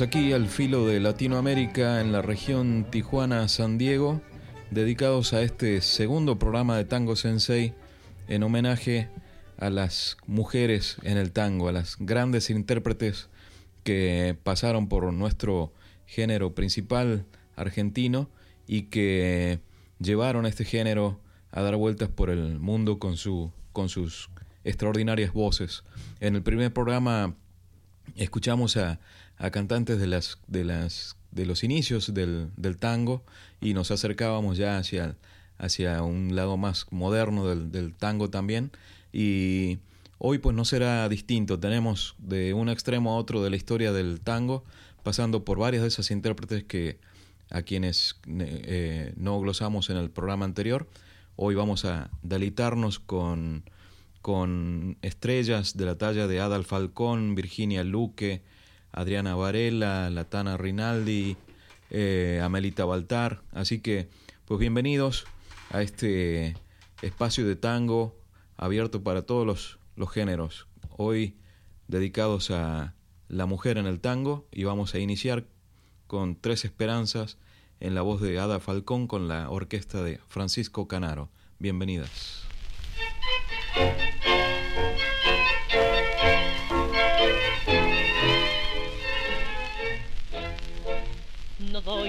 Aquí al filo de Latinoamérica en la región Tijuana-San Diego, dedicados a este segundo programa de Tango Sensei en homenaje a las mujeres en el tango, a las grandes intérpretes que pasaron por nuestro género principal argentino y que llevaron este género a dar vueltas por el mundo con, su, con sus extraordinarias voces. En el primer programa escuchamos a a cantantes de las de las de los inicios del, del tango y nos acercábamos ya hacia, hacia un lado más moderno del, del, tango también. Y hoy pues no será distinto. Tenemos de un extremo a otro de la historia del tango pasando por varias de esas intérpretes que a quienes eh, no glosamos en el programa anterior. Hoy vamos a deleitarnos con con estrellas de la talla de Adal Falcón, Virginia Luque, Adriana Varela, Latana Rinaldi, eh, Amelita Baltar. Así que, pues bienvenidos a este espacio de tango abierto para todos los, los géneros. Hoy dedicados a la mujer en el tango y vamos a iniciar con Tres Esperanzas en la voz de Ada Falcón con la orquesta de Francisco Canaro. Bienvenidas.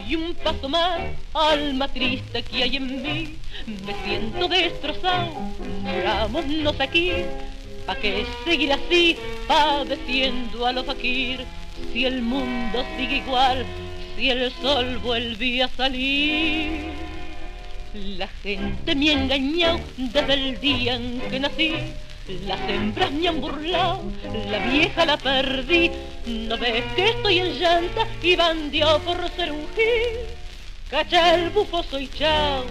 Doy un paso más, alma triste que hay en mí, me siento destrozado, murámonos aquí, pa' que seguir así, padeciendo a los fakir, si el mundo sigue igual, si el sol vuelve a salir. La gente me ha engañado desde el día en que nací, las hembras me han burlado, la vieja la perdí. No ves que estoy en llanta y bandió por ser un gil. Cacha el bufo, soy chao,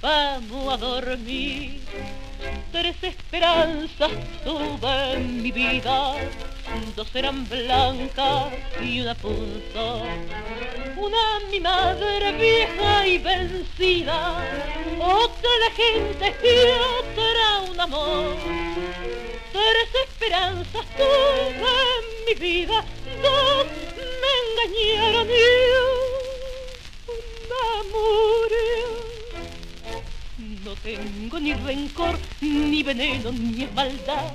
vamos a dormir. Tres esperanzas tuve en mi vida, dos eran blancas y una punzó. Una mi madre vieja y vencida, otra la gente y otra un amor. Tres esperanzas tuve en mi vida, dos me engañaron y una murió. No tengo ni rencor, ni veneno, ni maldad.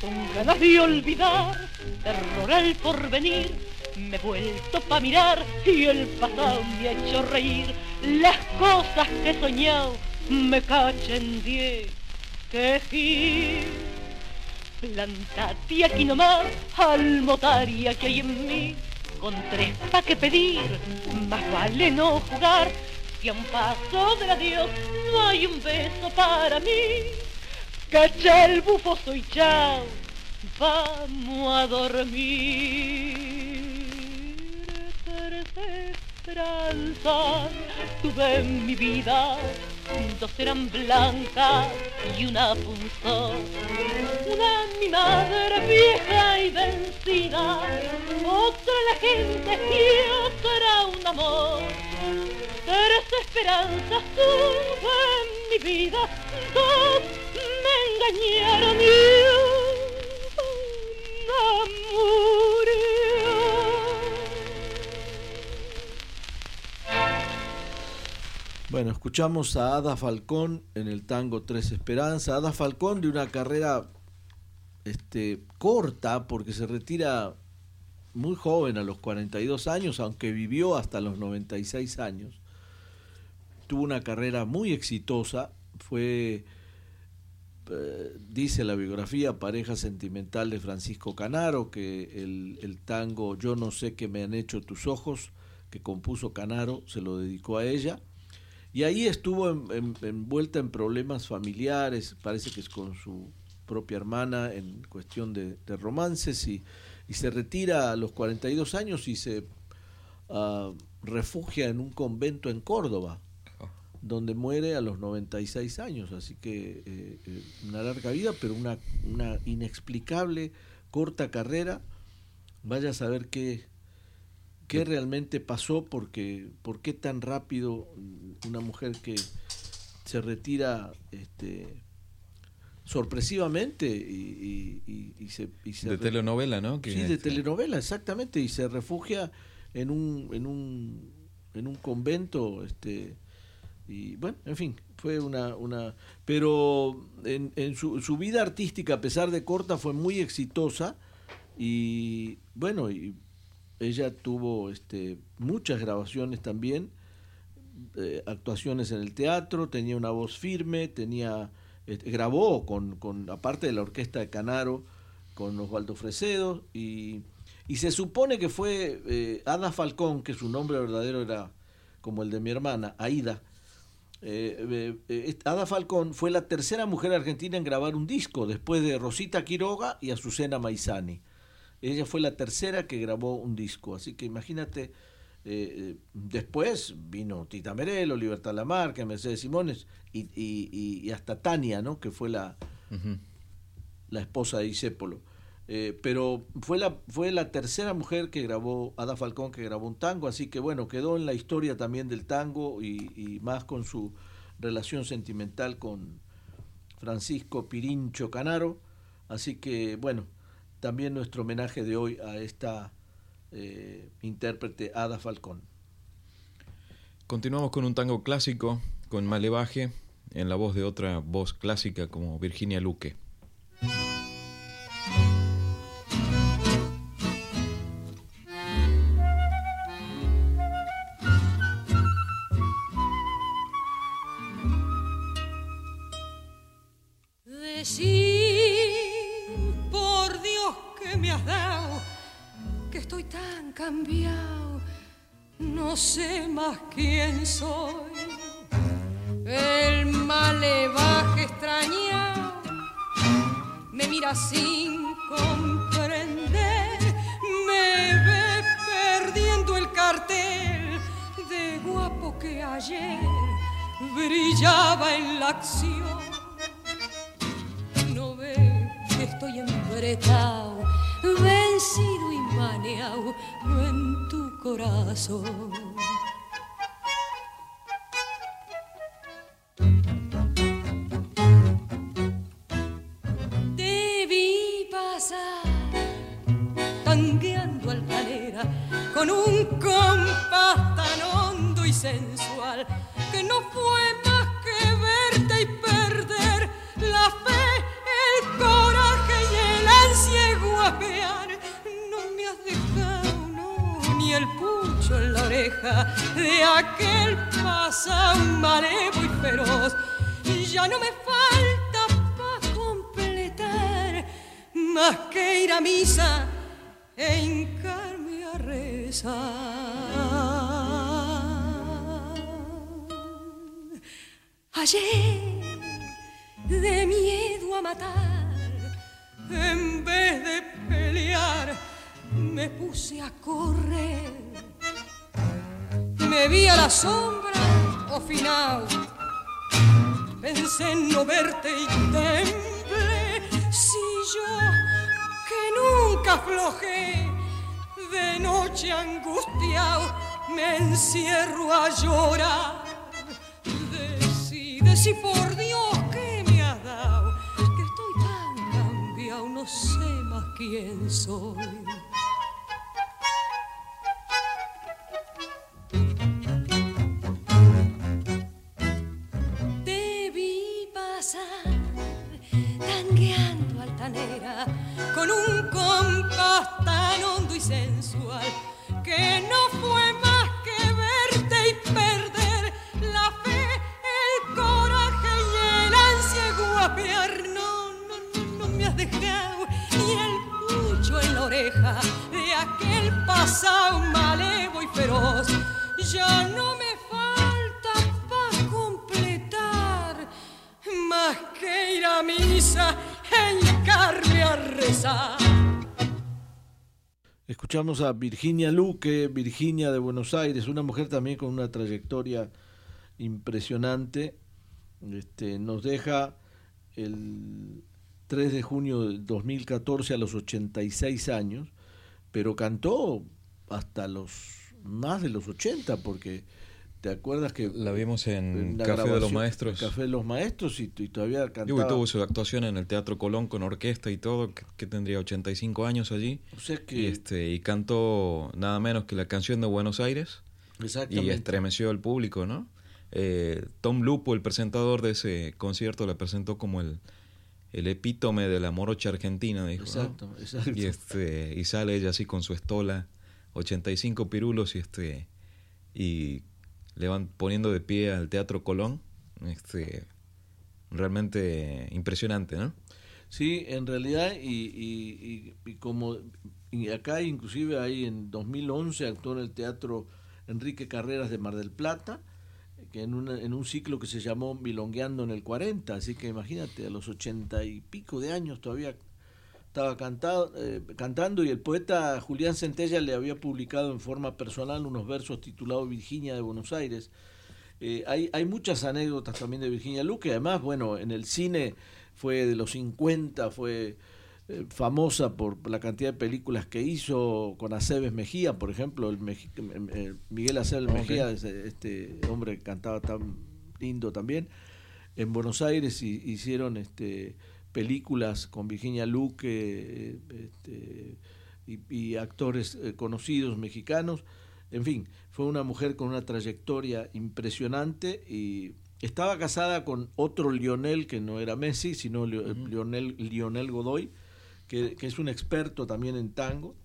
Son ganas de olvidar, terror al porvenir. Me he vuelto pa' mirar y el pasado me ha hecho reír. Las cosas que he soñado me cachen diez que Plantate aquí nomás, almotaria que hay en mí. Con tres pa' que pedir, más vale no jugar y a un paso del adiós no hay un beso para mí. Cacha el bufo, soy chao, vamos a dormir. Tres esperanzas tuve en mi vida, dos eran blancas y una punzó. Una mi madre vieja y vencida, otra la gente y otra un amor Tres esperanzas tuve en mi vida, dos Bueno, escuchamos a Ada Falcón en el tango Tres Esperanza. Ada Falcón de una carrera este, corta porque se retira muy joven, a los 42 años, aunque vivió hasta los 96 años. Tuvo una carrera muy exitosa, fue, eh, dice la biografía, pareja sentimental de Francisco Canaro, que el, tango Yo no sé qué me han hecho tus ojos, que compuso Canaro, se lo dedicó a ella. Y ahí estuvo envuelta en, problemas familiares, parece que es con su propia hermana en cuestión de, romances y y se retira a los 42 años y se uh, refugia en un convento en Córdoba. Donde muere a los 96 años. Así que eh, eh, una larga vida, pero una, una inexplicable corta carrera. Vaya a saber qué, qué realmente pasó, porque por qué tan rápido una mujer que se retira este, sorpresivamente y, se, de telenovela no sí de telenovela exactamente y se refugia en un en un en un convento este y bueno en fin fue una una pero en, su, vida artística a pesar de corta fue muy exitosa y bueno y ella tuvo este muchas grabaciones también eh, actuaciones en el teatro tenía una voz firme tenía este, grabó con, con, aparte de la orquesta de Canaro, con Osvaldo Fresedo, y, y se supone que fue eh, Ada Falcón, que su nombre verdadero era como el de mi hermana, Aida. Eh, eh, Ada Falcón fue la tercera mujer argentina en grabar un disco, después de Rosita Quiroga y Azucena Maizani. Ella fue la tercera que grabó un disco, así que imagínate eh, después vino Tita Merelo, Libertad Lamarca, Mercedes Simones y, y, hasta Tania, ¿no? que fue la, la esposa de Isépolo. Eh, pero fue la, fue la tercera mujer que grabó, Ada Falcón, que grabó un tango, así que bueno, quedó en la historia también del tango y, más con su relación sentimental con Francisco Pirincho Canaro. Así que bueno, también nuestro homenaje de hoy a esta eh, intérprete Ada Falcón. Continuamos con un tango clásico, con Malevaje, en la voz de otra voz clásica como Virginia Luque. No sé más quién soy. El malevaje extrañado me mira sin comprender, me ve perdiendo el cartel de guapo que ayer brillaba en la acción. No ve que estoy embretado, maneado en tu corazón. No me falta para completar más que ir a misa e hincarme a rezar. Ayer, de miedo a matar, en vez de pelear, me puse a correr. Me vi a la sombra o final. Pensé en no verte y temblé. Si yo, que nunca aflojé, de noche angustiado, me encierro a llorar. Decide si por Dios que me ha dado, que estoy tan cambiado, no sé más quién soy. Con un compás tan hondo y sensual que no fue más que verte y perder la fe, el coraje y el ansia guapear. No, no, no, no me has dejado ni el pucho en la oreja de aquel pasado malevo y feroz. Ya no me más que ir a misa, Escuchamos a Virginia Luque, Virginia de Buenos Aires, una mujer también con una trayectoria impresionante. Este, nos deja el 3 de junio de 2014 a los 86 años, pero cantó hasta los más de los 80 porque ¿Te acuerdas que la vimos en, Café de los Maestros? Café de los Maestros y, todavía cantaba. Y tuvo su actuación en el Teatro Colón con orquesta y todo, que, tendría 85 años allí. O sea que... y, este, y cantó nada menos que la canción de Buenos Aires. Exactamente. Y estremeció al público, ¿no? Eh, Tom Lupo, el presentador de ese concierto, la presentó como el, el epítome de la morocha argentina, dijo. Exacto, exacto. Y, este, y sale ella así con su estola, 85 pirulos y este y le van poniendo de pie al Teatro Colón. Este, realmente impresionante, ¿no? Sí, en realidad, y, y, como acá inclusive ahí en 2011 actuó en el Teatro Enrique Carreras de Mar del Plata, que en, una, en un ciclo que se llamó Milongueando en el 40, así que imagínate, a los ochenta y pico de años todavía estaba cantado, eh, cantando y el poeta Julián Centella le había publicado en forma personal unos versos titulados Virginia de Buenos Aires. Eh, hay, hay muchas anécdotas también de Virginia Luque, además, bueno, en el cine fue de los 50, fue eh, famosa por la cantidad de películas que hizo con Aceves Mejía, por ejemplo, el Miguel Aceves Mejía, este hombre que cantaba tan lindo también. En Buenos Aires hicieron este películas con Virginia Luque este, y, actores eh, conocidos mexicanos. En fin, fue una mujer con una trayectoria impresionante y estaba casada con otro Lionel que no era Messi, sino Lionel, Lionel Godoy, que, es un experto también en tango.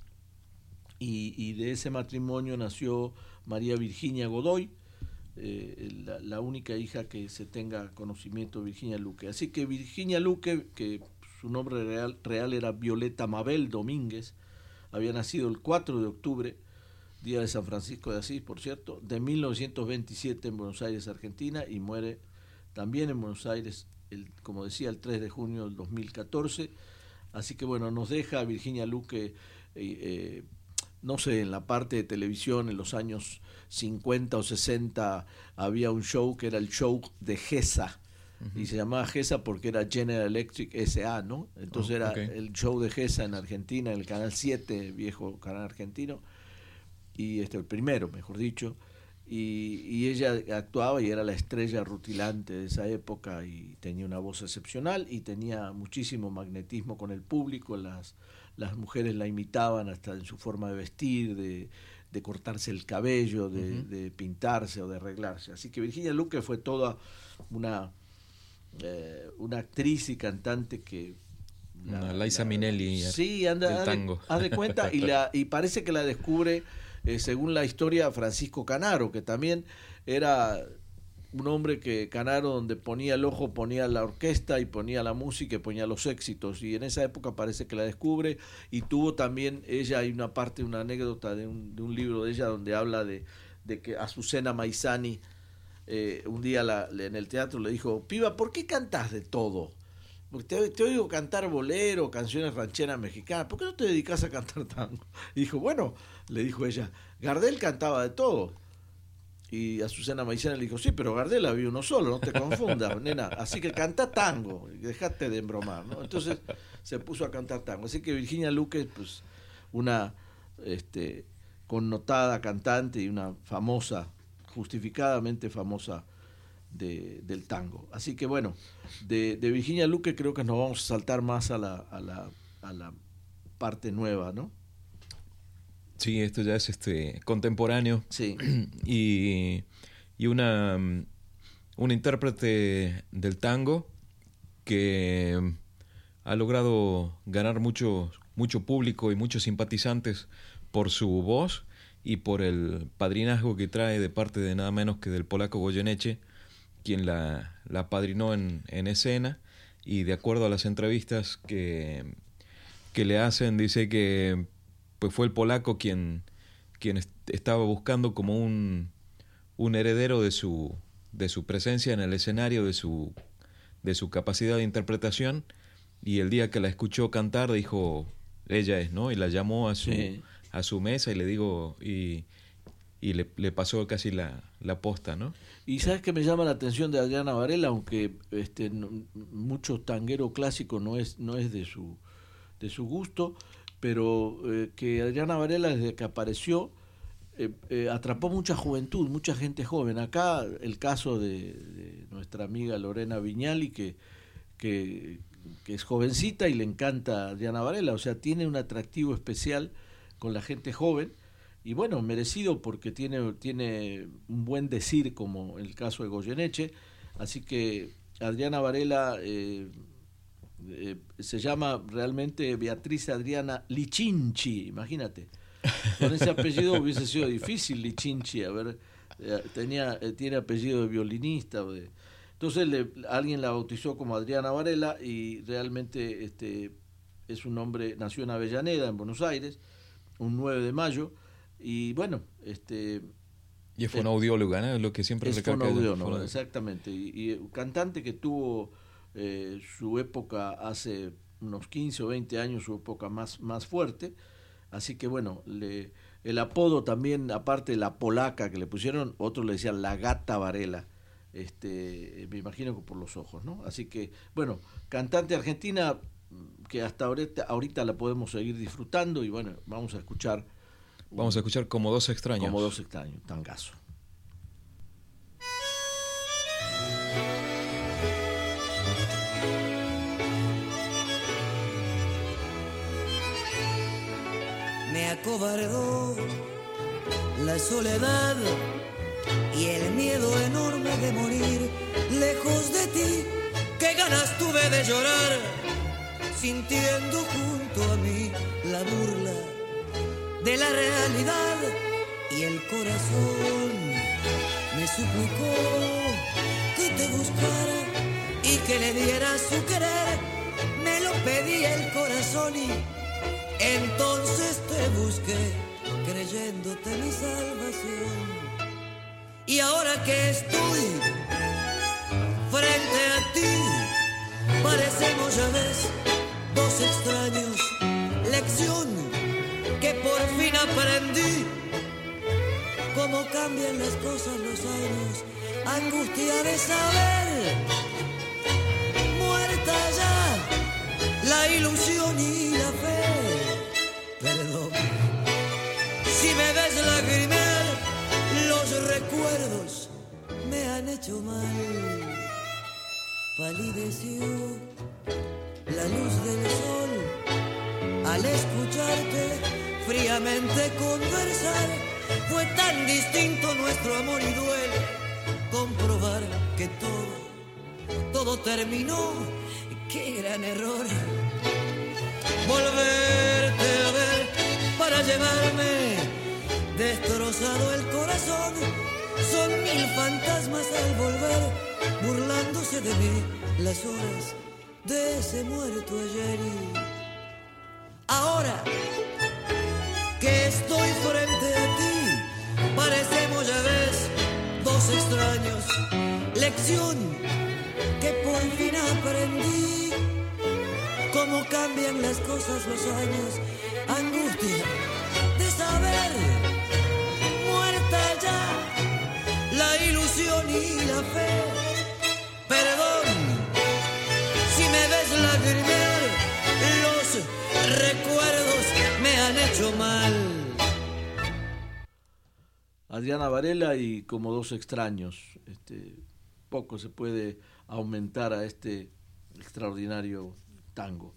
y de ese matrimonio nació María Virginia Godoy, eh, la, única hija que se tenga conocimiento de Virginia Luque. Así que Virginia Luque, que su nombre real, era Violeta Mabel Domínguez, había nacido el 4 de octubre, día de San Francisco de Asís, por cierto, de 1927 en Buenos Aires, Argentina, y muere también en Buenos Aires, el, como decía, el 3 de junio del 2014. Así que bueno, nos deja Virginia Luque, eh, eh, no sé, en la parte de televisión en los años 50 o 60 había un show que era el show de GESA. Y se llamaba GESA porque era General Electric SA, ¿no? Entonces oh, era el show de GESA en Argentina, en el Canal 7, viejo canal argentino. Y este, el primero, mejor dicho. Y, y, ella actuaba y era la estrella rutilante de esa época y tenía una voz excepcional y tenía muchísimo magnetismo con el público. Las, las mujeres la imitaban hasta en su forma de vestir, de, de cortarse el cabello, de, pintarse o de arreglarse. Así que Virginia Luque fue toda una, eh, una actriz y cantante que... La, Liza Minnelli sí, anda, tango. Haz de, cuenta y, la, y parece que la descubre, eh, según la historia, Francisco Canaro, que también era un hombre que Canaro donde ponía el ojo ponía la orquesta y ponía la música y ponía los éxitos y en esa época parece que la descubre y tuvo también ella hay una parte una anécdota de un, de un libro de ella donde habla de, de que Azucena Maizani eh, un día la, en el teatro le dijo piba ¿por qué cantas de todo? Porque te, oigo cantar bolero, canciones rancheras mexicanas, ¿por qué no te dedicas a cantar tango? Y dijo, bueno, le dijo ella, Gardel cantaba de todo y a Susana Maicena le dijo, sí, pero Gardel había uno solo, no te confundas, nena. Así que canta tango, dejate de embromar, ¿no? Entonces se puso a cantar tango. Así que Virginia Luque, pues, una este, connotada cantante y una famosa, justificadamente famosa de, del tango. Así que bueno, de, Virginia Luque creo que nos vamos a saltar más a la, a la parte nueva, ¿no? Sí, esto ya es este contemporáneo. Sí. Y, y una, mm, una intérprete del tango que ha logrado ganar mucho, mucho público y muchos simpatizantes por su voz y por el padrinazgo que trae de parte de nada menos que del polaco Goyeneche, quien la, la padrinó en, en escena y de acuerdo a las entrevistas que, que le hacen, dice que pues fue el polaco quien, quien estaba buscando como un, un heredero de su, de su presencia en el escenario, de su, de su capacidad de interpretación, y el día que la escuchó cantar dijo, ella es, ¿no? Y la llamó a su, a su mesa y le digo, y, y le, le, pasó casi la, la posta, ¿no? Y sabes que me llama la atención de Adriana Varela, aunque este, mucho tanguero clásico no es, no es de, su, de su gusto, pero eh, que Adriana Varela desde que apareció eh, eh, atrapó mucha juventud, mucha gente joven. Acá el caso de, nuestra amiga Lorena Viñali, que, que, es jovencita y le encanta a Diana Varela, o sea, tiene un atractivo especial con la gente joven y bueno, merecido porque tiene, tiene un buen decir como el caso de Goyeneche, así que Adriana Varela eh, se llama realmente Beatriz Adriana Lichinchi, imagínate. Con ese apellido hubiese sido difícil, Lichinchi, a ver, eh, tenía, eh, tiene apellido de violinista. de, entonces le, alguien la bautizó como Adriana Varela y realmente este, es un hombre, nació en Avellaneda, en Buenos Aires, un 9 de mayo, y bueno, este... Y es audióloga, ¿no? Lo que siempre es fonoaudióloga, exactamente. Y, y, cantante que tuvo eh, su época hace unos 15 o 20 años, su época más, más fuerte, Así que bueno, le, el apodo también, aparte de la polaca que le pusieron, otros le decían la gata Varela. Este, me imagino que por los ojos, ¿no? Así que, bueno, cantante argentina que hasta ahorita, ahorita la podemos seguir disfrutando y bueno, vamos a escuchar. Vamos a escuchar como dos extraños. Como dos extraños, tangazo. Acobardó la soledad y el miedo enorme de morir lejos de ti. Qué ganas tuve de llorar, sintiendo junto a mí la burla de la realidad y el corazón me suplicó que te buscara y que le diera su querer. Me lo pedía el corazón y entonces te busqué creyéndote mi salvación. Y ahora que estoy frente a ti, parecemos ya ves dos extraños. Lección que por fin aprendí. Cómo cambian las cosas los años, angustia de saber. Muerta ya la ilusión y la fe Si me ves lagrimear, los recuerdos me han hecho mal. Palideció la luz del sol al escucharte fríamente conversar. Fue tan distinto nuestro amor y duele comprobar que todo, todo terminó. Qué gran error volverte para llevarme destrozado el corazón. Son mil fantasmas al volver, burlándose de mí las horas de ese muerto ayer. Y ahora que estoy frente a ti, parecemos ya ves dos extraños. Lección que por fin aprendí cómo cambian las cosas los años, angustia de saber, muerta ya la ilusión y la fe. Perdón, si me ves lagrimear, los recuerdos me han hecho mal. Adriana Varela y como dos extraños, este, poco se puede aumentar a este extraordinario tango.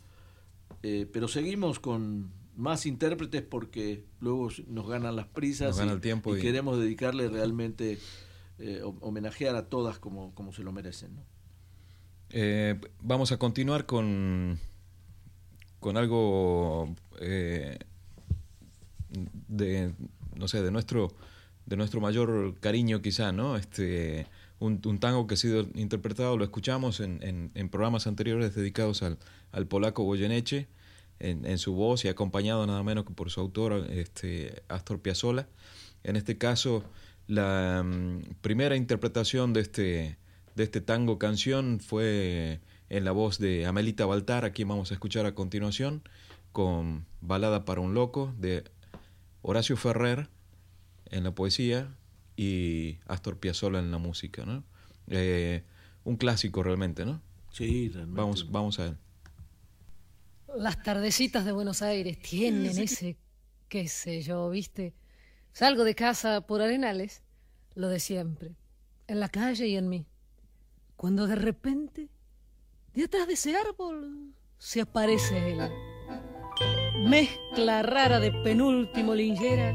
Eh, pero seguimos con más intérpretes porque luego nos ganan las prisas y, el tiempo y, queremos dedicarle realmente eh, homenajear a todas como, como se lo merecen. Eh, vamos a continuar con, con algo eh, de, no sé, de nuestro, de nuestro mayor cariño quizá, ¿no? Este, un, tango que ha sido interpretado, lo escuchamos en, en, programas anteriores dedicados al, al polaco Goyeneche, en, en, su voz y acompañado nada menos que por su autor, este, Astor Piazzolla. En este caso, la mm, primera interpretación de este, de este tango canción fue en la voz de Amelita Baltar, a quien vamos a escuchar a continuación, con Balada para un Loco de Horacio Ferrer en la poesía y Astor Piazzolla en la música, ¿no? Eh, un clásico realmente, ¿no? Sí, realmente. Vamos, vamos a él. Las tardecitas de Buenos Aires tienen ese, qué sé yo, ¿viste? Salgo de casa por Arenales, lo de siempre, en la calle y en mí. Cuando de repente, detrás de ese árbol, se aparece él. Mezcla rara de penúltimo lingera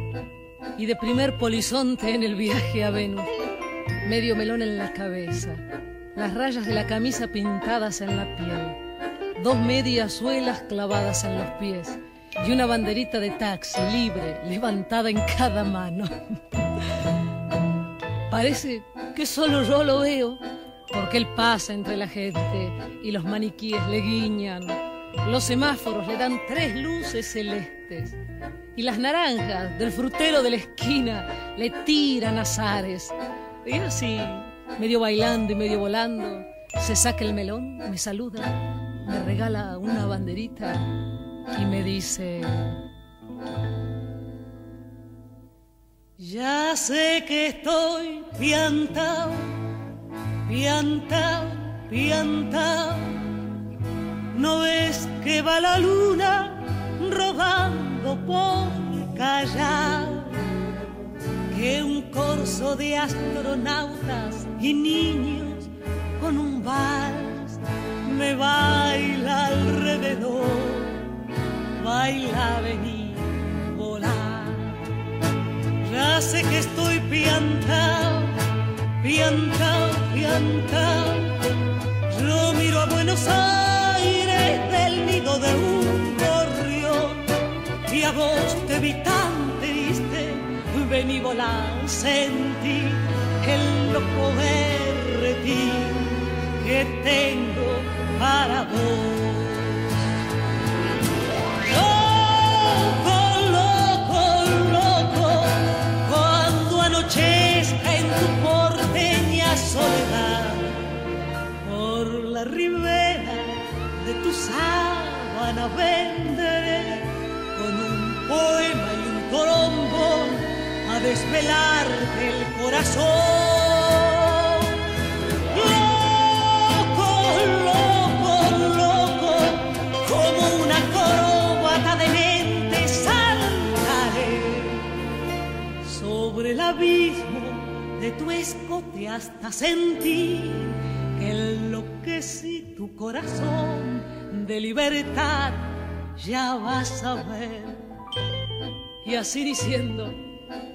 y de primer polizonte en el viaje a Venus. Medio melón en la cabeza, las rayas de la camisa pintadas en la piel, dos medias suelas clavadas en los pies y una banderita de taxi libre levantada en cada mano. Parece que solo yo lo veo, porque él pasa entre la gente y los maniquíes le guiñan. Los semáforos le dan tres luces celestes y las naranjas del frutero de la esquina le tiran azares. Y así, medio bailando y medio volando, se saca el melón, me saluda, me regala una banderita y me dice, ya sé que estoy piantao, piantao, piantao, no ves que va la luna rodando por callar, que un corso de astronautas y niños con un vals me baila alrededor baila, venir, volar. Ya sé que estoy piantao, piantao, piantao. Yo miro a Buenos Aires del nido de un gorrión y a vos te vi tan triste, vení volar, sentí el loco berretín que tengo para vos. en tu porteña soledad, por la ribera de tu sábana venderé con un poema y un colombón a desvelarte el corazón. Tu escote hasta sentir que enloquecí tu corazón de libertad, ya vas a ver. Y así diciendo,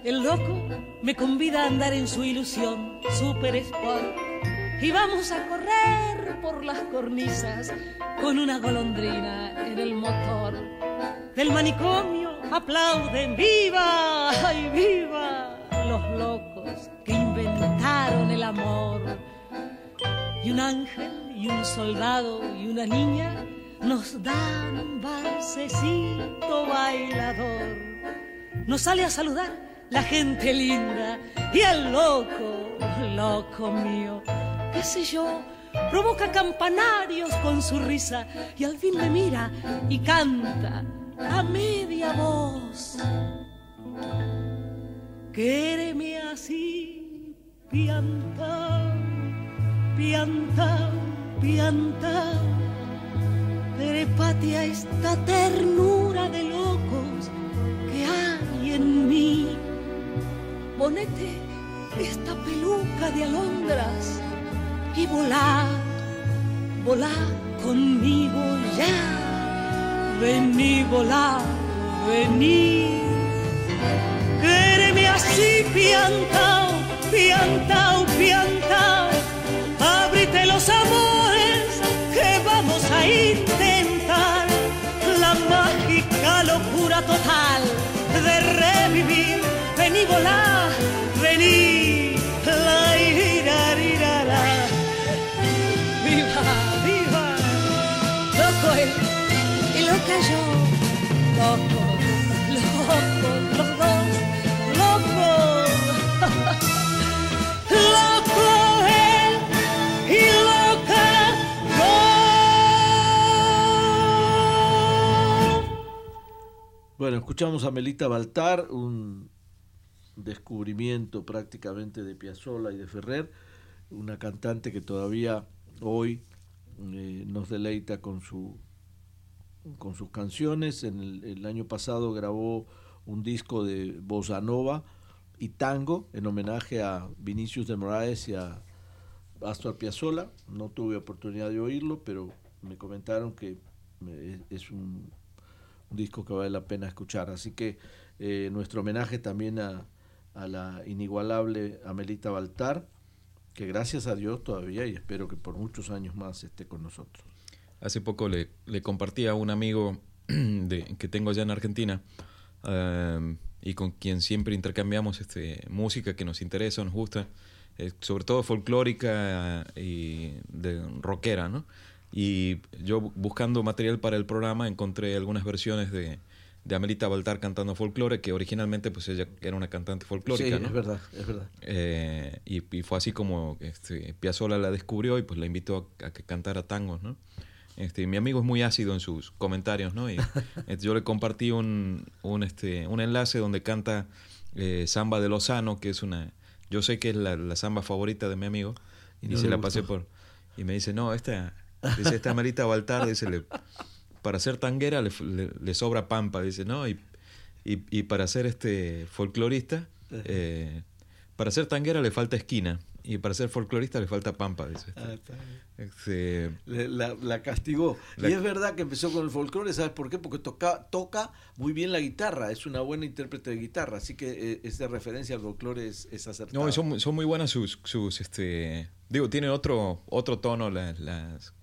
el loco me convida a andar en su ilusión, super sport. Y vamos a correr por las cornisas con una golondrina en el motor. Del manicomio aplauden, ¡viva! ¡Ay, viva! los locos Y un ángel y un soldado y una niña nos dan un balsecito bailador. Nos sale a saludar la gente linda y el loco, loco mío, qué sé yo, provoca campanarios con su risa y al fin me mira y canta a media voz. Quéreme así, pianta, pianta, pianta. Trépate a esta ternura de locos que hay en mí. Ponete esta peluca de alondras y volá, volá conmigo ya. Vení, volá, vení Quéreme así, piantao, piantao, piantao. Ábrite los amores intentar la mágica locura total de revivir. Vení, volá, vení, Bueno, escuchamos a Melita Baltar, un descubrimiento prácticamente de Piazzolla y de Ferrer, una cantante que todavía hoy eh, nos deleita con su con sus canciones. En el, año pasado grabó un disco de bossa nova y tango en homenaje a Vinicius de Moraes y a Astor Piazzolla. No tuve oportunidad de oírlo, pero me comentaron que eh, es un, un disco que vale la pena escuchar. Así que eh, nuestro homenaje también a, a la inigualable Amelita Baltar, que gracias a Dios todavía y espero que por muchos años más esté con nosotros. Hace poco le, le compartí a un amigo de, que tengo allá en Argentina eh, y con quien siempre intercambiamos este, música que nos interesa, nos gusta, eh, sobre todo folclórica y de rockera, ¿no? Y yo buscando material para el programa encontré algunas versiones de, de Amelita Baltar cantando folclore, que originalmente pues ella era una cantante folclórica, sí, ¿no? es verdad, es verdad. Eh, y, y, fue así como este, Piazzolla la descubrió y pues la invitó a, a que cantara tangos, ¿no? Este, mi amigo es muy ácido en sus comentarios, ¿no? Y este, yo le compartí un, un, este, un enlace donde canta eh, Samba de Lozano, que es una... Yo sé que es la, la samba favorita de mi amigo, y, y no se la pasé por... Y me dice, no, esta... Dice, esta Marita Baltar, dice, le, para ser tanguera le, le, le, sobra pampa, dice, ¿no? Y, y, y para ser este folclorista, eh, para ser tanguera le falta esquina. Y para ser folclorista le falta pampa, dice. Ah, este, la, la, castigó. La... Y es verdad que empezó con el folclore, ¿sabes por qué? Porque toca, toca muy bien la guitarra, es una buena intérprete de guitarra, así que eh, esa referencia al folclore es, es acertada. No, son, son muy buenas sus, sus este, digo, tienen otro, otro tono las, las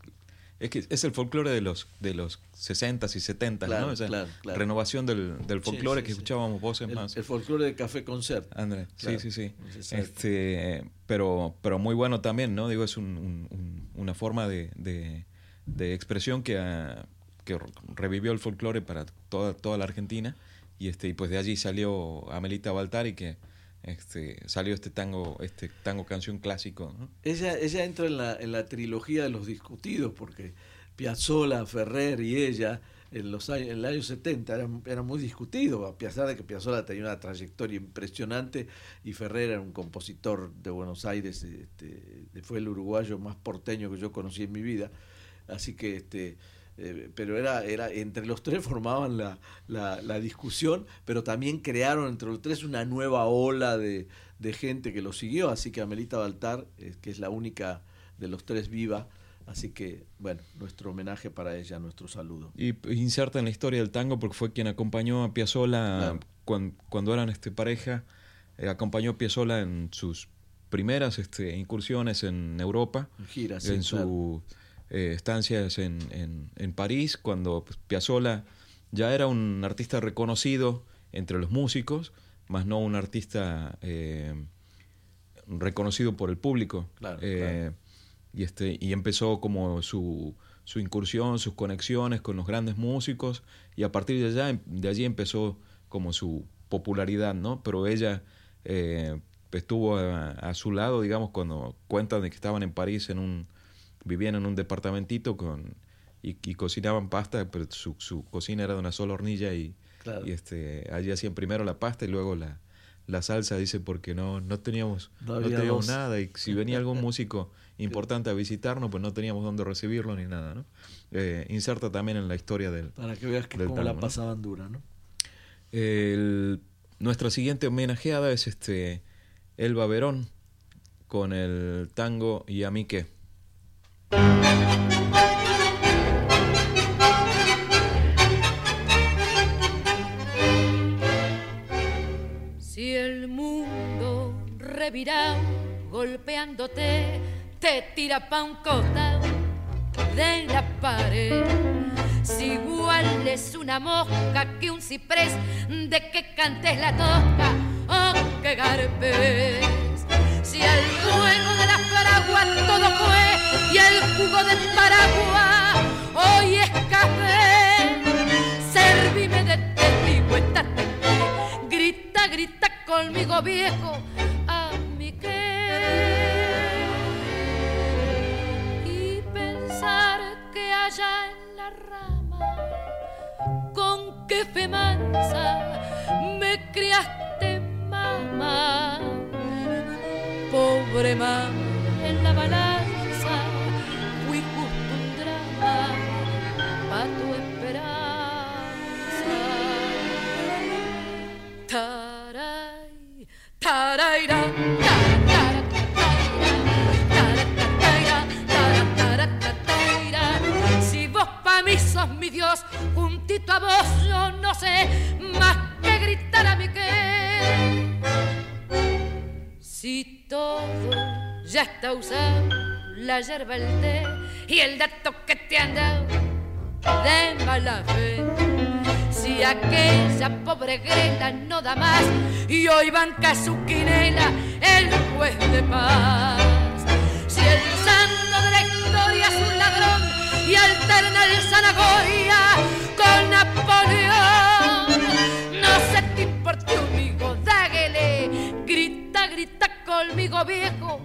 es que es el folclore de los de los 60s y 70s, claro, ¿no? Esa claro, claro. renovación del, del folclore sí, sí, que escuchábamos voces el, más. El folclore de Café Concert. André, sí, sí, sí. Este, pero, pero muy bueno también, ¿no? Digo, es un, un, una forma de, de, de expresión que, uh, que revivió el folclore para toda, toda la Argentina. Y este, y pues de allí salió Amelita Baltar y que este, salió este tango, este tango canción clásico. ¿no? Ella, ella entra en la, en la trilogía de los discutidos, porque Piazzolla, Ferrer y ella en los años, en el año 70 eran, muy discutidos, a pesar de que Piazzolla tenía una trayectoria impresionante y Ferrer era un compositor de Buenos Aires, este, fue el uruguayo más porteño que yo conocí en mi vida. Así que este, eh, pero era, era entre los tres formaban la, la, la, discusión, pero también crearon entre los tres una nueva ola de, de gente que lo siguió, así que Amelita Baltar, eh, que es la única de los tres viva, así que bueno, nuestro homenaje para ella, nuestro saludo. Y inserta en la historia del tango porque fue quien acompañó a Piazzolla cuando, cuando, eran este, pareja, eh, acompañó a Piazzolla en sus primeras este, incursiones en Europa, Gira, sí, en su... Claro eh, estancias en, en, en, París, cuando pues, Piazzolla ya era un artista reconocido entre los músicos, más no un artista eh, reconocido por el público. Claro, eh, claro. Y, este, y empezó como su, su incursión, sus conexiones con los grandes músicos, y a partir de allá, de allí empezó como su popularidad, ¿no? Pero ella eh, estuvo a, a, su lado, digamos, cuando cuentan de que estaban en París en un vivían en un departamentito con y, y cocinaban pasta, pero su, su, cocina era de una sola hornilla y, claro. y este allí hacían primero la pasta y luego la, la salsa, dice, porque no, no teníamos, no, no teníamos nada y si venía algún músico importante a visitarnos, pues no teníamos dónde recibirlo ni nada, ¿no? Eh, inserta también en la historia del Para que veas que cómo tango, la pasaban ¿no? dura, ¿no? El, nuestra siguiente homenajeada es este Elba Verón con el tango Y a mí qué. Si el mundo revirá golpeándote, te tira pa' un costado de la pared. Si igual es una mosca que un ciprés, de que cantes la tosca o que garpes. Si el fuego de la paraguas todo fue y el jugo del paraguas hoy es café, servime de testigo, estate grita, grita conmigo viejo, a mi que y pensar que allá en la rama con qué fe mansa me criaste mamá. Pobre mamá en la balanza pa' tu esperanza taray tarayra mí sos mi Dios, juntito a vos yo no sé más que gritar a mi que. Si todo ya está usado, la yerba, el té y el dato que te han de mala fe. Si aquella pobre grela no da más y hoy banca su quinela el juez de paz. Si el santo de la historia es un ladrón y alterna el zanahoria con Napoleón, no se te importe amigo, dáguele, grita, grita conmigo viejo,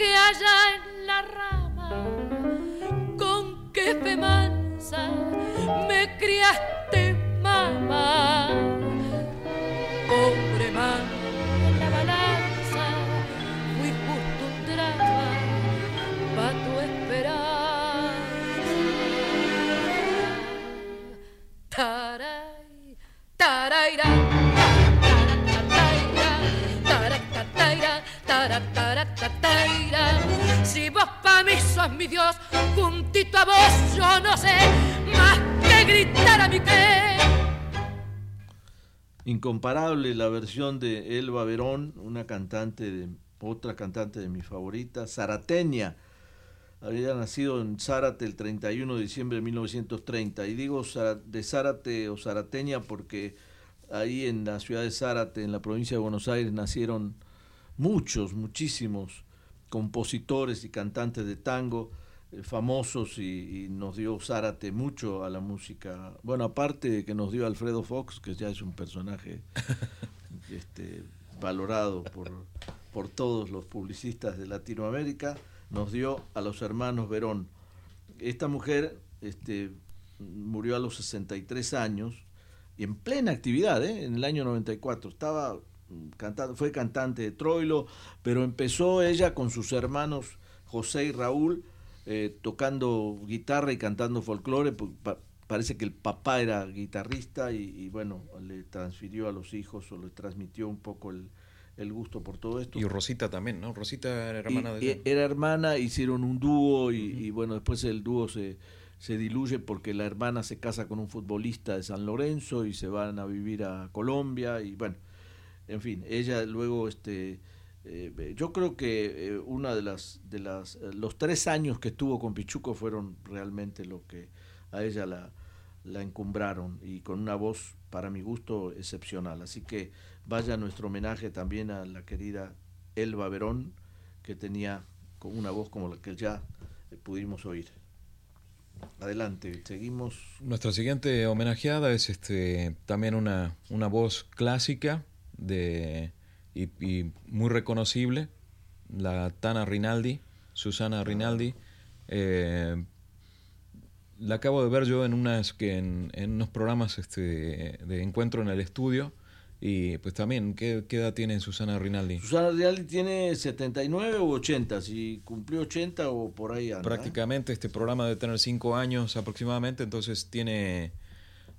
que allá en la rama con qué fe me criaste mamá. Mamá en la balanza fui justo un drama pa' tu esperanza. Taray tarayra si vos mí mi Dios, juntito a vos yo no sé más que gritar a mi. Incomparable la versión de Elba Verón, una cantante de otra cantante de mi favorita, zarateña. Había nacido en Zárate el 31 de diciembre de 1930. Y digo de Zárate o zarateña porque ahí en la ciudad de Zárate, en la provincia de Buenos Aires, nacieron muchos, muchísimos compositores y cantantes de tango eh, famosos y, y, nos dio Zárate mucho a la música. Bueno, aparte de que nos dio Alfredo Fox, que ya es un personaje este, valorado por, por todos los publicistas de Latinoamérica, nos dio a los hermanos Verón. Esta mujer este, murió a los 63 años y en plena actividad, ¿eh? en el año 94. Estaba fue cantante de Troilo, pero empezó ella con sus hermanos José y Raúl eh, tocando guitarra y cantando folclore. Pa parece que el papá era guitarrista y, y, bueno, le transfirió a los hijos o le transmitió un poco el, el gusto por todo esto. Y Rosita también, ¿no? Rosita era hermana y, de... Era hermana, hicieron un dúo y, uh -huh. y bueno, después el dúo se, se diluye porque la hermana se casa con un futbolista de San Lorenzo y se van a vivir a Colombia y bueno, en fin, ella luego este eh, yo creo que eh, una de las de las eh, los tres años que estuvo con Pichuco fueron realmente lo que a ella la, la encumbraron y con una voz para mi gusto excepcional. Así que vaya nuestro homenaje también a la querida Elba Verón que tenía una voz como la que ya pudimos oír. Adelante seguimos. Nuestra siguiente homenajeada es este también una, una voz clásica de y, y, muy reconocible, la Tana Rinaldi, Susana Rinaldi. Eh, la acabo de ver yo en, unas, que en, en unos programas este, de encuentro en el estudio. Y pues también, ¿qué, ¿qué, edad tiene Susana Rinaldi? Susana Rinaldi tiene 79 u 80, si cumplió 80 o por ahí anda. Prácticamente este programa debe tener 5 años aproximadamente, entonces tiene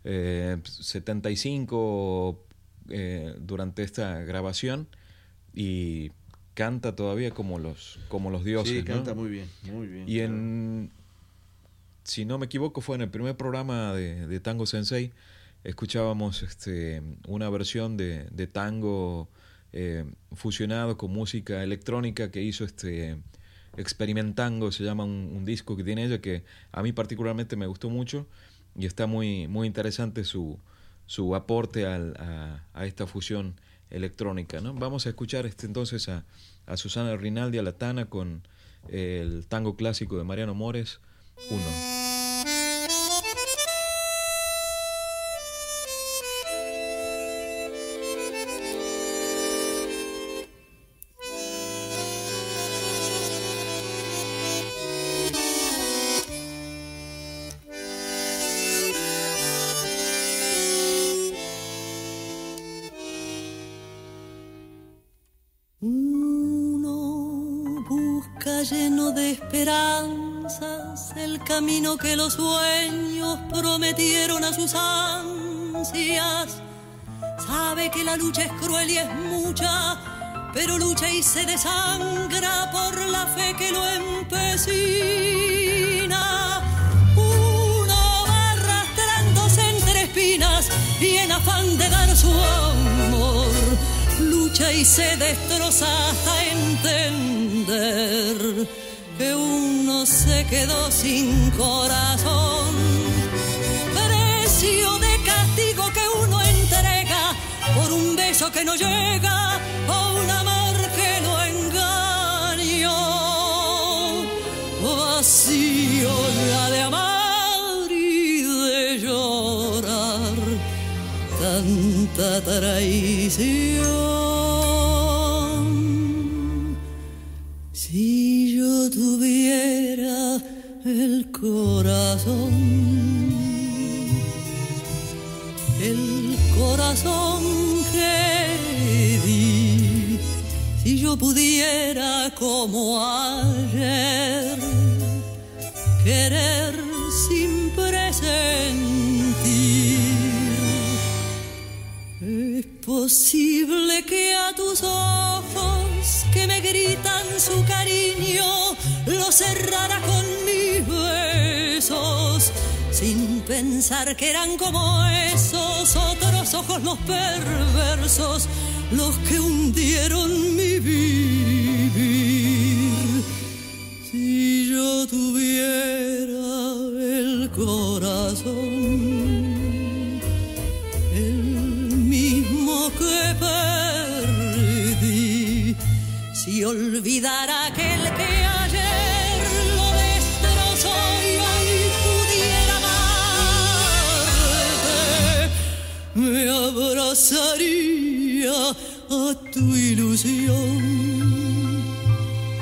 eh, 75 eh, durante esta grabación y canta todavía como los como los dioses. Sí, canta ¿no? muy bien, muy bien. Y claro. en, si no me equivoco, fue en el primer programa de, de Tango Sensei, escuchábamos este, una versión de, de tango eh, fusionado con música electrónica que hizo este experimentango, se llama un, disco que tiene ella que a mí particularmente me gustó mucho y está muy, muy interesante su, su aporte a, esta fusión electrónica. ¿no? Vamos a escuchar este, entonces a, a Susana Rinaldi a la Tana con el tango clásico de Mariano Mores, 1. Camino que los sueños prometieron a sus ansias. Sabe que la lucha es cruel y es mucha, pero lucha y se desangra por la fe que lo empecina. Uno va arrastrándose entre espinas y en afán de dar su amor, lucha y se destroza hasta entender se quedó sin corazón. Precio de castigo que uno entrega por un beso que no llega o un amor que no engañó. Vacío la de amar y de llorar tanta traición. Pudiera como ayer querer sin presentir, es posible que a tus ojos que me gritan su cariño lo cerrara con mis besos, sin pensar que eran como esos otros ojos los perversos, los que hundieron mi vivir. Si yo tuviera el corazón, el mismo que perdí, si olvidara aquel que me abrazaría a tu ilusión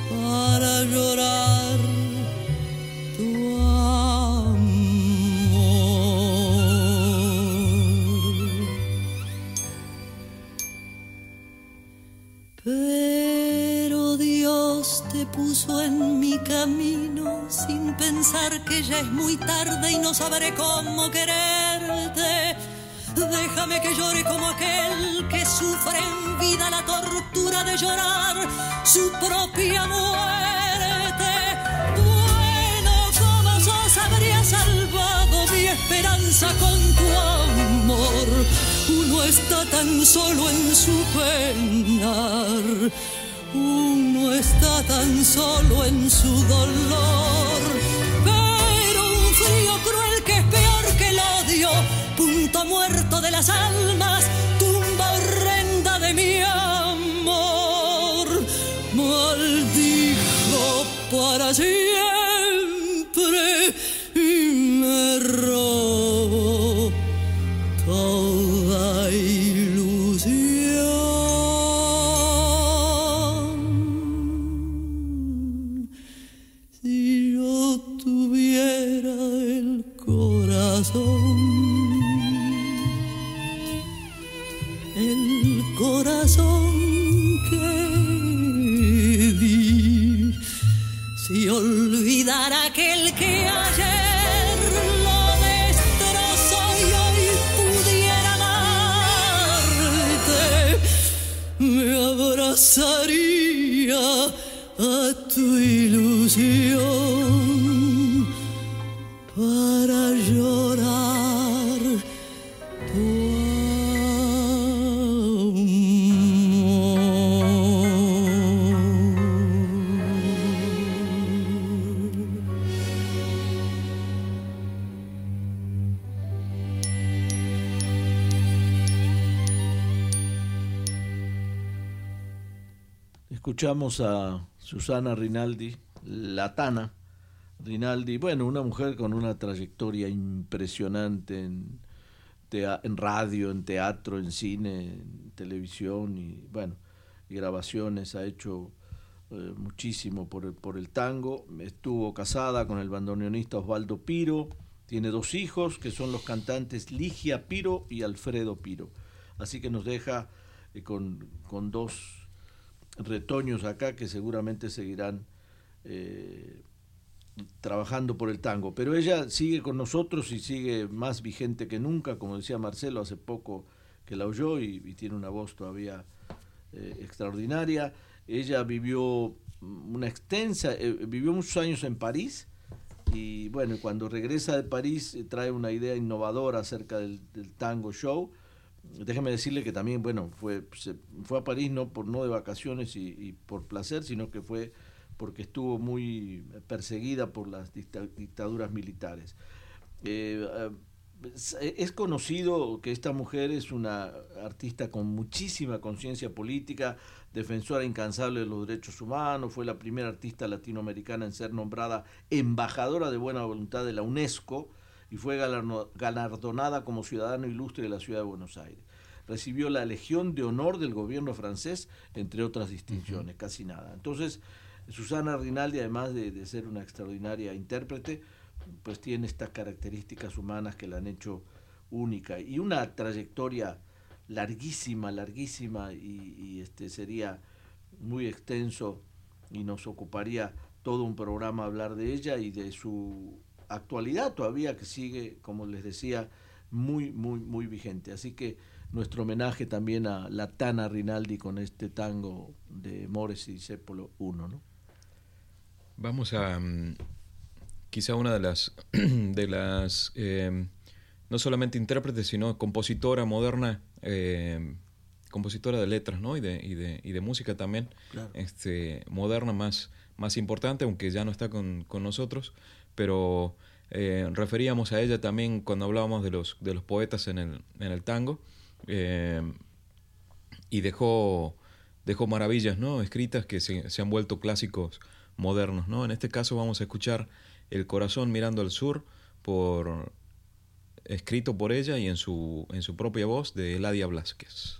para llorar tu amor. Pero Dios te puso en mi camino sin pensar que ya es muy tarde y no sabré cómo quererte Déjame que llore como aquel que sufre en vida la tortura de llorar su propia muerte. Bueno, como sos habría salvado mi esperanza con tu amor. Uno está tan solo en su penar. Uno está tan solo en su dolor. Pero un frío cruel que es peor que el odio punto muerto de las almas, Escuchamos a Susana Rinaldi, la Tana Rinaldi, bueno, una mujer con una trayectoria impresionante en, en radio, en teatro, en cine, en televisión y bueno, grabaciones, ha hecho eh, muchísimo por el, por el tango, estuvo casada con el bandoneonista Osvaldo Piro, tiene dos hijos que son los cantantes Ligia Piro y Alfredo Piro, así que nos deja eh, con, con dos retoños acá que seguramente seguirán eh, trabajando por el tango. Pero ella sigue con nosotros y sigue más vigente que nunca, como decía Marcelo hace poco que la oyó y, tiene una voz todavía eh, extraordinaria. Ella vivió una extensa, eh, vivió muchos años en París y bueno, cuando regresa de París trae una idea innovadora acerca del, del tango show déjeme decirle que también, bueno, fue, fue a París no por no de vacaciones y, por placer, sino que fue porque estuvo muy perseguida por las dictaduras militares. Eh, eh, es conocido que esta mujer es una artista con muchísima conciencia política, defensora incansable de los derechos humanos, fue la primera artista latinoamericana en ser nombrada embajadora de buena voluntad de la UNESCO, y fue galardonada como ciudadano ilustre de la ciudad de Buenos Aires. Recibió la Legión de Honor del gobierno francés, entre otras distinciones, casi nada. Entonces, Susana Rinaldi, además de, ser una extraordinaria intérprete, pues tiene estas características humanas que la han hecho única y una trayectoria larguísima, larguísima y, y, este sería muy extenso y nos ocuparía todo un programa hablar de ella y de su actualidad todavía que sigue, como les decía, muy, muy, muy vigente. Así que nuestro homenaje también a la Tana Rinaldi con este tango de Mores y Sépolo 1, ¿no? Vamos a mm, quizá una de las de las em, no solamente intérprete sino compositora moderna em, compositora de letras ¿no? y, de, y, de, y de música también este moderna más más importante aunque ya no está con, con nosotros pero eh, referíamos a ella también cuando hablábamos de los, de los poetas en el, en el tango, eh, y dejó, dejó maravillas ¿no? escritas que se, se, han vuelto clásicos modernos. ¿no? En este caso vamos a escuchar El corazón mirando al sur, por, escrito por ella y en su, en su propia voz de Eladia Blasquez.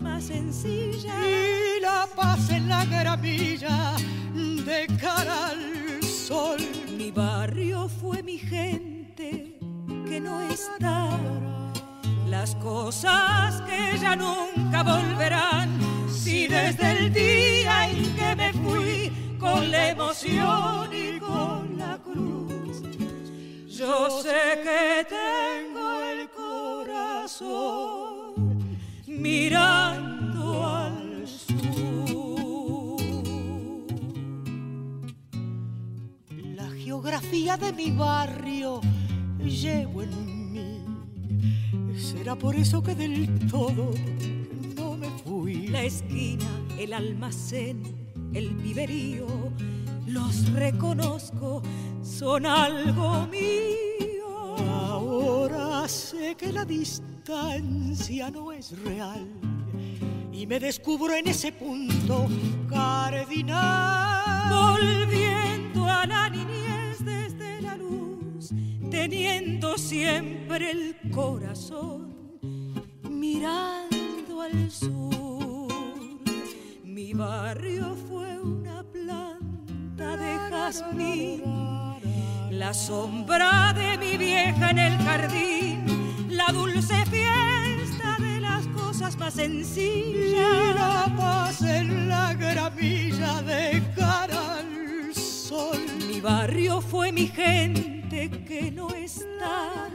más sencilla y la paz en la gramilla de cara al sol. Mi barrio fue mi gente que no está. Las cosas que ya nunca volverán. Si desde el día en que me fui con la emoción y con la cruz, yo sé que tengo el corazón mirando al sur. La geografía de mi barrio llevo en mí será por eso que del todo no me fui. La esquina, el almacén, el viverío, los reconozco, son algo mío. Sé que la distancia no es real y me descubro en ese punto cardinal. Volviendo a la niñez desde la luz, teniendo siempre el corazón mirando al sur. Mi barrio fue una planta de jazmín, la sombra de mi vieja en el jardín, la dulce fiesta de las cosas más sencillas. la paz en la gramilla de cara al sol. Mi barrio fue mi gente que no está,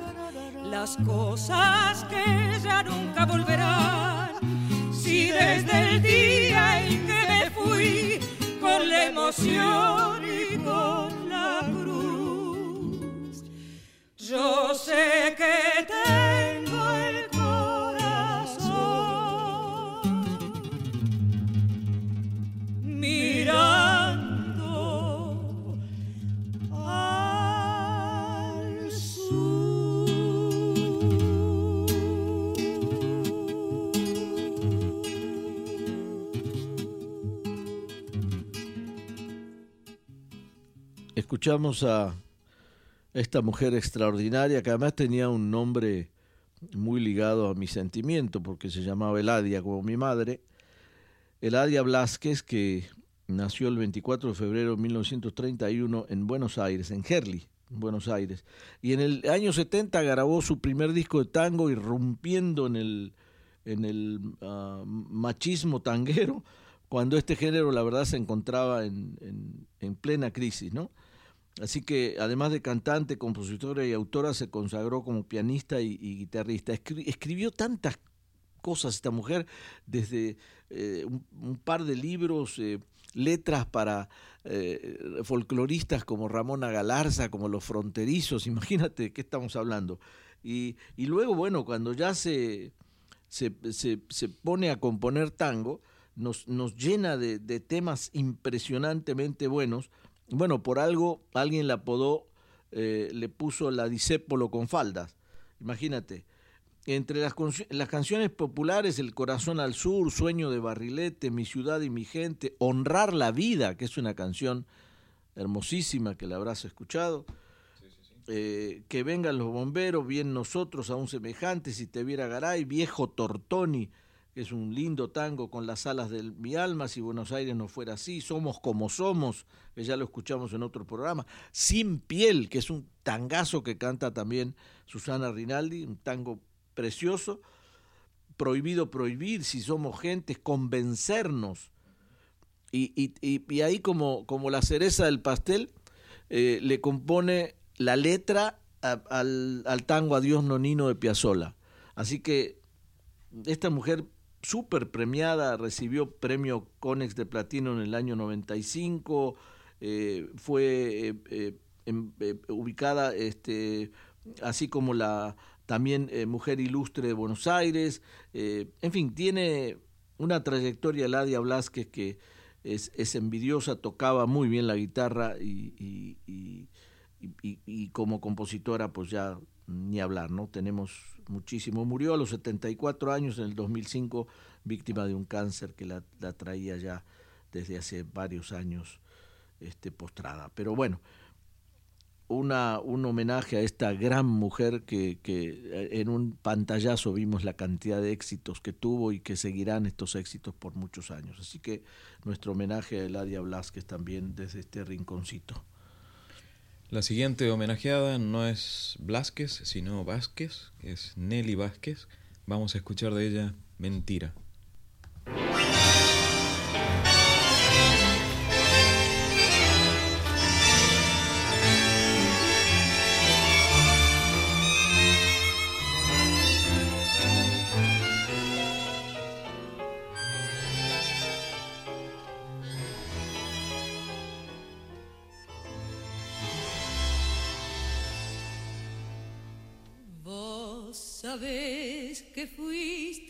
las cosas que ya nunca volverán. Si desde el día en que me fui con la emoción y con yo sé que tengo el corazón mirando al Escuchamos a esta mujer extraordinaria que además tenía un nombre muy ligado a mi sentimiento porque se llamaba Eladia como mi madre. Eladia Blasquez que nació el 24 de febrero de 1931 en Buenos Aires, en Herli, en Buenos Aires. Y en el año 70 grabó su primer disco de tango irrumpiendo en el, en el ah, machismo tanguero cuando este género la verdad se encontraba en, en- en plena crisis, ¿no? Así que además de cantante, compositora y autora, se consagró como pianista y, guitarrista. Escri- escribió tantas cosas esta mujer, desde eh, un, par de libros, eh, letras para eh, folcloristas como Ramona Galarza, como Los Fronterizos, imagínate de qué estamos hablando. Y, y luego, bueno, cuando ya se, se, se, se pone a componer tango, nos, nos llena de, de temas impresionantemente buenos. Bueno, por algo alguien la apodó, eh, le puso la disépolo con faldas. Imagínate. Entre las, las canciones populares, El corazón al sur, Sueño de barrilete, Mi ciudad y mi gente, Honrar la vida, que es una canción hermosísima que la habrás escuchado. Eh, que vengan los bomberos, bien nosotros, aún semejantes, si te viera Garay, viejo Tortoni, que es un lindo tango con las alas de mi alma, si Buenos Aires no fuera así, somos como somos, que ya lo escuchamos en otro programa, Sin piel, que es un tangazo que canta también Susana Rinaldi, un tango precioso, Prohibido prohibir, si somos gentes, convencernos, y, y, y, ahí como, como la cereza del pastel, eh, le compone la letra al, al tango Adiós Nonino de Piazzolla. Así que esta mujer súper premiada, recibió premio Conex de Platino en el año 95, eh, fue eh, eh, em- eh, ubicada este, así como la también Mujer Ilustre de Buenos Aires, en fin, tiene una trayectoria Ladia Blasquez que es, es envidiosa, tocaba muy bien la guitarra y- y- y como compositora pues ya ni hablar, ¿no? Tenemos muchísimo. Murió a los 74 años en el 2005 víctima de un cáncer que la, traía ya desde hace varios años este, postrada. Pero bueno, una, un homenaje a esta gran mujer que, que eh, en un pantallazo vimos la cantidad de éxitos que tuvo y que seguirán estos éxitos por muchos años. Así que nuestro homenaje a Eladia Blasquez también desde este rinconcito. La siguiente homenajeada no es Blasquez, sino Vázquez, es Nelly Vázquez. Vamos a escuchar de ella Mentira.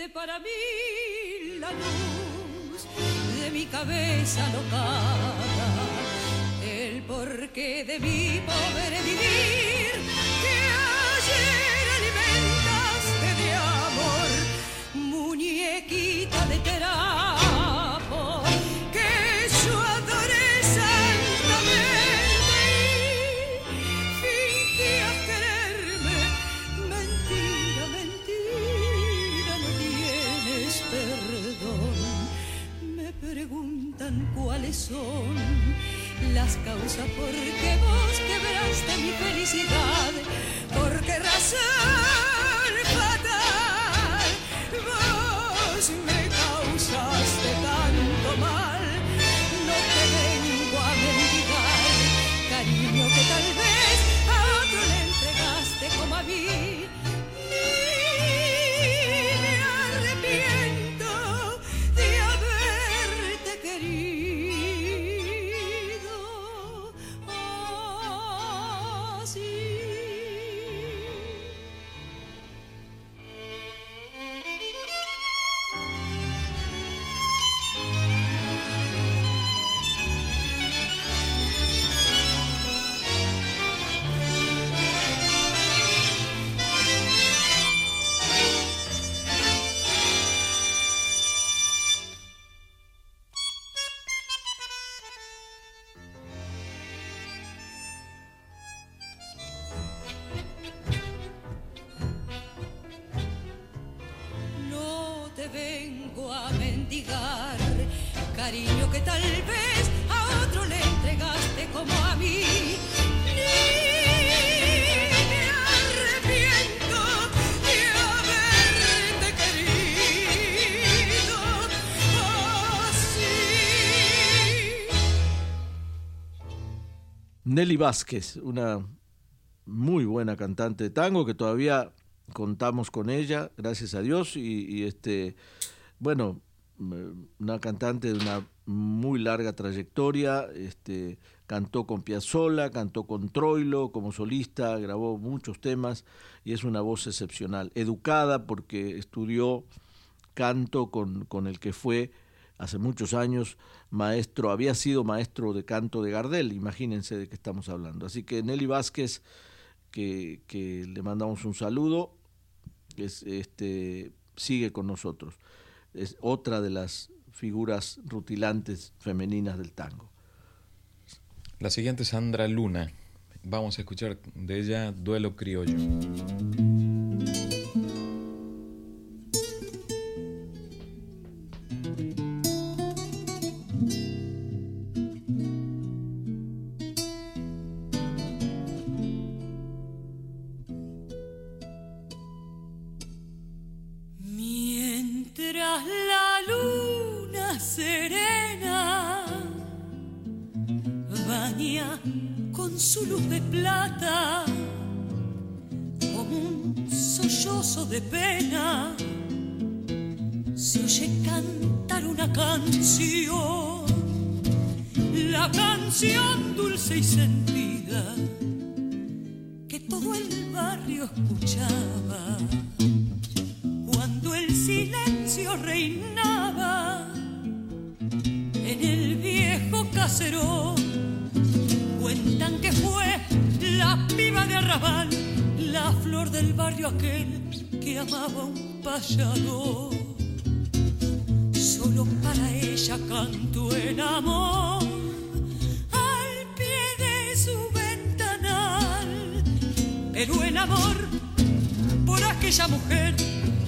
Fuiste para mí la luz de mi cabeza locada, el porqué de mi pobre vivir son las causas por qué vos quebraste mi felicidad. ¿Por qué razón Nelly Vázquez, una muy buena cantante de tango que todavía contamos con ella, gracias a Dios, y, y este, bueno, m- una cantante de una muy larga trayectoria, este, cantó con Piazzolla, cantó con Troilo como solista, grabó muchos temas y es una voz excepcional, educada porque estudió canto con, con el que fue hace muchos años maestro, había sido maestro de canto de Gardel, imagínense de qué estamos hablando. Así que Nelly Vázquez, que, le mandamos un saludo, es, este, sigue con nosotros. Es otra de las figuras rutilantes femeninas del tango. La siguiente es Sandra Luna. Vamos a escuchar de ella Duelo Criollo. Su luz de plata como un sollozo de pena, se oye cantar una canción, la canción dulce y sentida que todo el barrio escuchaba cuando el silencio reinaba en el viejo caserón. Arrabal, la flor del barrio aquel que amaba un payador. Solo para ella cantó el amor al pie de su ventanal. Pero el amor por aquella mujer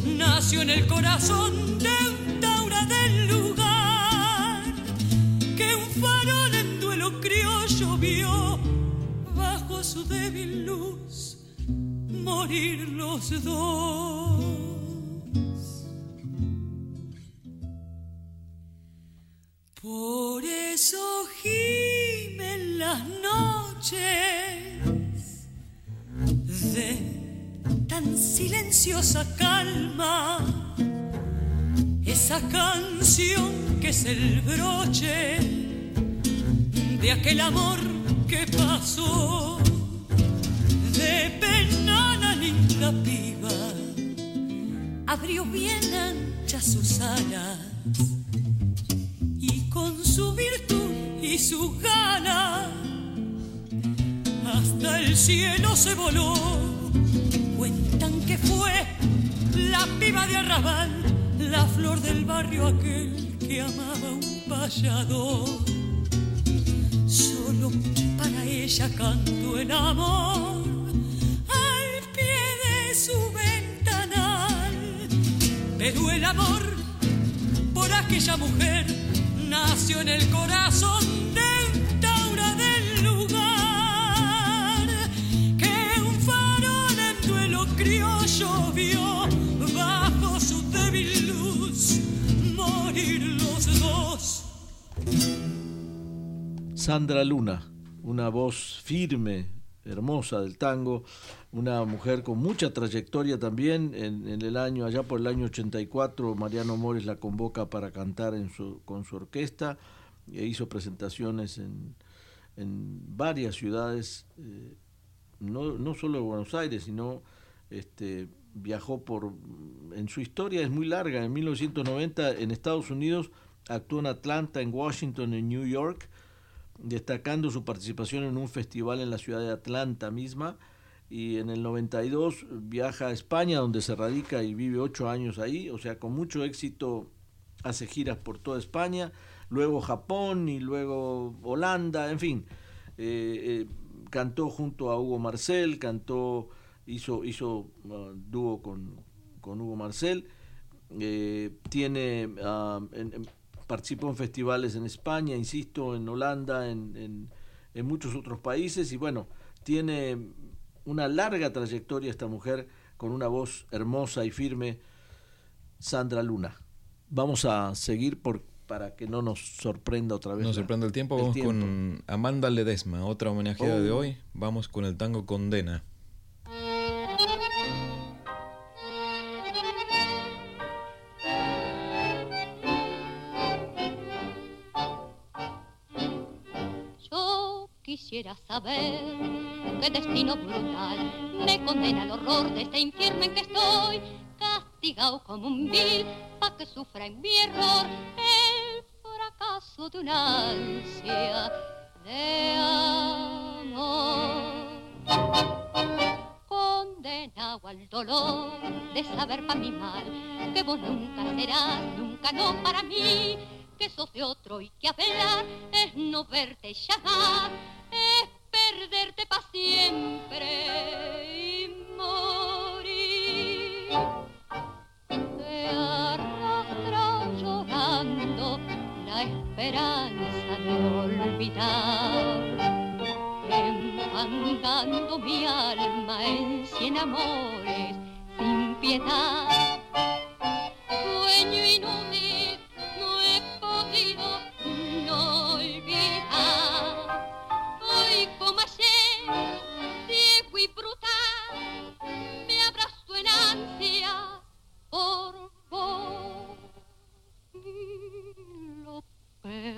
nació en el corazón de un taura del lugar que un farol en duelo criollo vio su débil luz morir los dos. Por eso gimen las noches de tan silenciosa calma. Esa canción que es el broche de aquel amor que pasó de pena la linda piba abrió bien anchas sus alas y con su virtud y su gana hasta el cielo se voló. Cuentan que fue la piba de arrabal, la flor del barrio aquel que amaba un payador. Solo para ella canto el amor Pero el amor por aquella mujer nació en el corazón del taura del lugar. Que un farol en duelo criollo vio bajo su débil luz morir los dos. Sandra Luna, una voz firme, hermosa del tango, una mujer con mucha trayectoria también. En, el año, allá por el año 84, Mariano Mores la convoca para cantar en su, con su orquesta e hizo presentaciones en, en varias ciudades, eh, no, no solo de Buenos Aires, sino este, viajó por. En su historia es muy larga. En 1990 en Estados Unidos actuó en Atlanta, en Washington, en New York destacando su participación en un festival en la ciudad de Atlanta misma y en el 92 viaja a España donde se radica y vive ocho años ahí, o sea, con mucho éxito hace giras por toda España, luego Japón y luego Holanda, en fin, eh, eh, cantó junto a Hugo Marcel, cantó, hizo, hizo uh, dúo con, con, Hugo Marcel, eh, tiene uh, en, participó en festivales en España, insisto, en Holanda, en, en, muchos otros países y bueno, tiene una larga trayectoria esta mujer con una voz hermosa y firme, Sandra Luna. Vamos a seguir por, para que no nos sorprenda otra vez. Nos sorprenda el tiempo, vamos tiempo. con Amanda Ledesma, otra homenajeada oh. de hoy, vamos con el tango Condena. Quisiera saber qué destino brutal me condena al horror de este infierno en que estoy, castigado como un vil, pa' que sufra en mi error el fracaso de una ansia de amor. Condenado al dolor de saber pa' mi mal que vos nunca serás, nunca no para mí que sos de otro y que hablar es no verte llamar, perderte para siempre y morir. Te arrastra llorando la esperanza de olvidar, enfangando mi alma en cien amores sin piedad.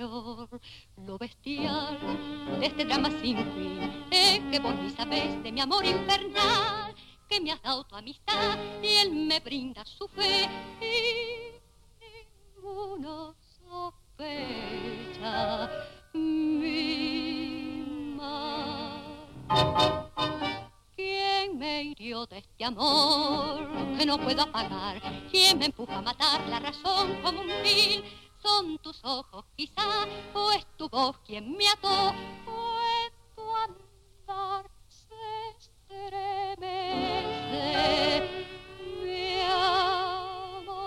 Lo bestial de este drama sin fin es que vos ni sabés de mi amor infernal que me has dado tu amistad y él me brinda su fe y ninguno sospecha mi mal. ¿Quién me hirió de este amor que no puedo apagar? ¿Quién me empuja a matar la razón como un vil? Son tus ojos quizá, o es tu voz quien me ató, o es tu andar estremece mi amor.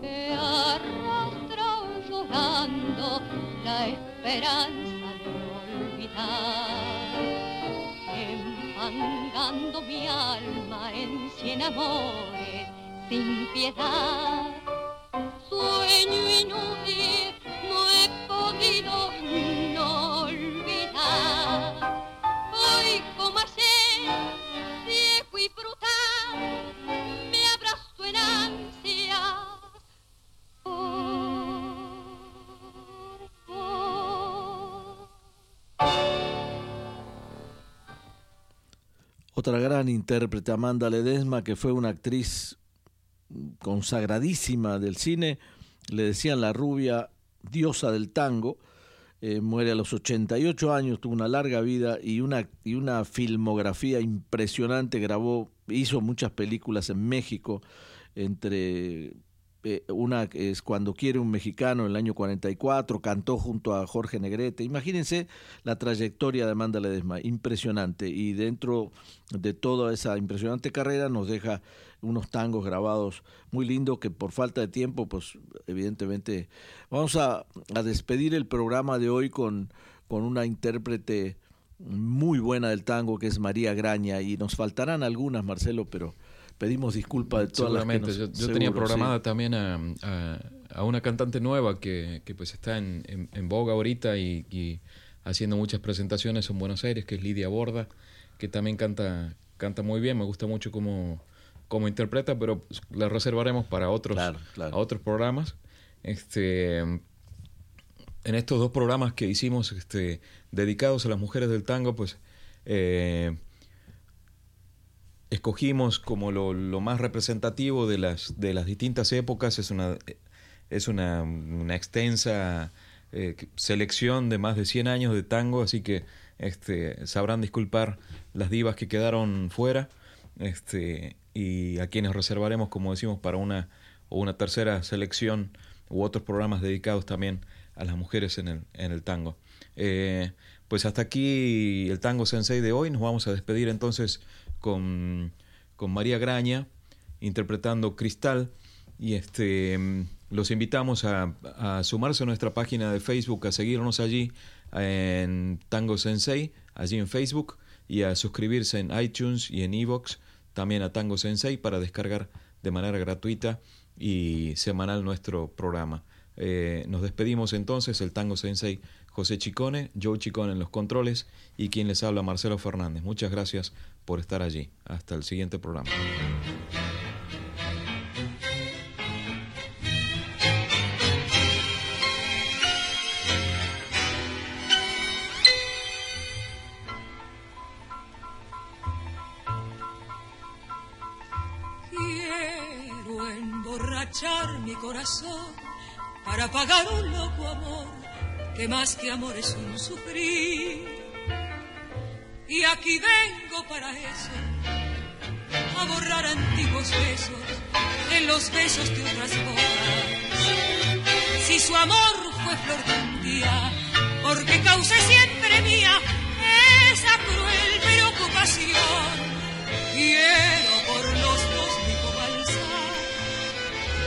Que arrastra llorando la esperanza de olvidar enfangando mi alma en cien amores sin piedad sueño inútil no he podido no olvidar hoy como ayer, ciego y brutal, me abrazo en ansia. otra gran intérprete, Amanda Ledesma, que fue una actriz consagradísima del cine, le decían la rubia diosa del tango, eh, muere a los 88 años, tuvo una larga vida y una, y una filmografía impresionante, grabó, hizo muchas películas en México, entre eh, una es Cuando quiere un mexicano en el año 44, cantó junto a Jorge Negrete. Imagínense la trayectoria de Amanda Ledesma, impresionante. Y dentro de toda esa impresionante carrera nos deja unos tangos grabados muy lindos que por falta de tiempo, pues evidentemente vamos a, a despedir el programa de hoy con, con una intérprete muy buena del tango que es María Graña y nos faltarán algunas, Marcelo, pero pedimos disculpas de todas las que nos, yo, yo tenía programada también a, a, una cantante nueva que, que pues está en, en, boga ahorita y, y, haciendo muchas presentaciones en Buenos Aires, que es Lidia Borda, que también canta, canta muy bien, me gusta mucho cómo, cómo interpreta, pero la reservaremos para otros, claro, claro. A otros programas. Este, en estos dos programas que hicimos este, dedicados a las mujeres del tango, pues... Eh, escogimos como lo, más representativo de las, de las distintas épocas. Es una, es una, una extensa eh, selección de más de 100 años de tango, así que este, sabrán disculpar las divas que quedaron fuera este, y a quienes reservaremos, como decimos, para una una tercera selección u otros programas dedicados también a las mujeres en el, en el tango. Eh, pues hasta aquí el Tango Sensei de hoy. Nos vamos a despedir entonces con, con María Graña interpretando Cristal y este los invitamos a, a, sumarse a nuestra página de Facebook, a seguirnos allí en Tango Sensei, allí en Facebook, y a suscribirse en iTunes y en Evox, también a Tango Sensei, para descargar de manera gratuita y semanal nuestro programa. Eh, nos despedimos entonces, el Tango Sensei José Chicone, Joe Chicone en los controles y quien les habla Marcelo Fernández. Muchas gracias por estar allí. Hasta el siguiente programa. Quiero emborrachar mi corazón para pagar un loco amor que más que amor es un sufrir y aquí vengo para eso, a borrar antiguos besos en los besos de otras bocas. Si su amor fue flor de un día, porque causé siempre mía esa cruel preocupación. Quiero por los dos mi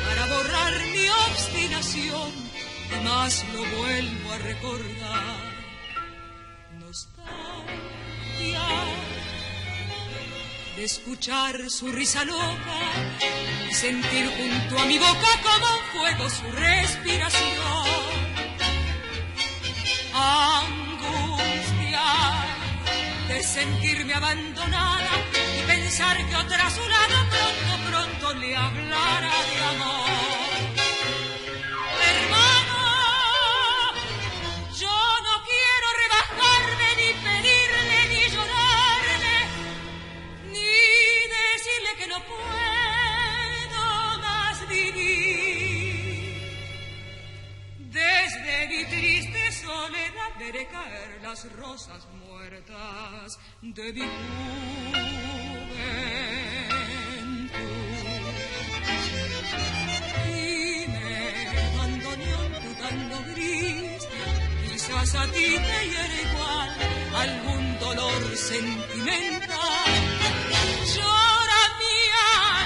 para borrar mi obstinación y más lo vuelvo a recordar. de escuchar su risa loca y sentir junto a mi boca como fuego su respiración. Angustia de sentirme abandonada y pensar que otra a su lado pronto, pronto le hablara de amor. Las rosas muertas de mi juventud. Y me abandoné tu tanto gris, quizás a ti te hiere igual algún dolor sentimental. Llora mi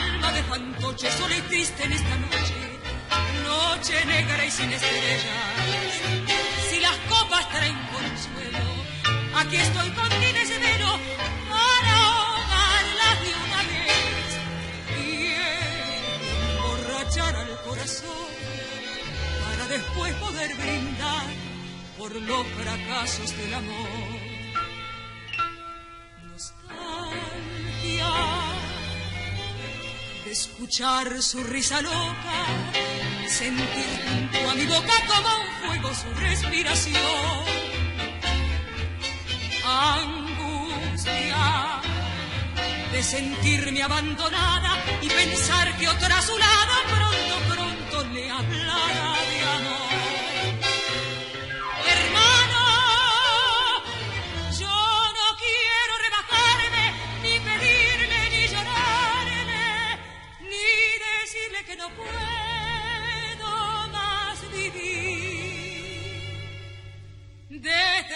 alma de fantoche sola y triste en esta noche, noche negra y sin estrellas las copas traen consuelo. Aquí estoy con mi desvelo para ahogarlas de una vez y emborrachar al corazón para después poder brindar por los fracasos del amor. Nostalgia de escuchar su risa loca, sentir junto a mi boca como un fuego su respiración. Angustia de sentirme abandonada y pensar que otra a su lado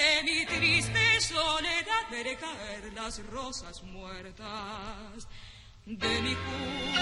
de mi triste soledad veré caer las rosas muertas de mi juventud.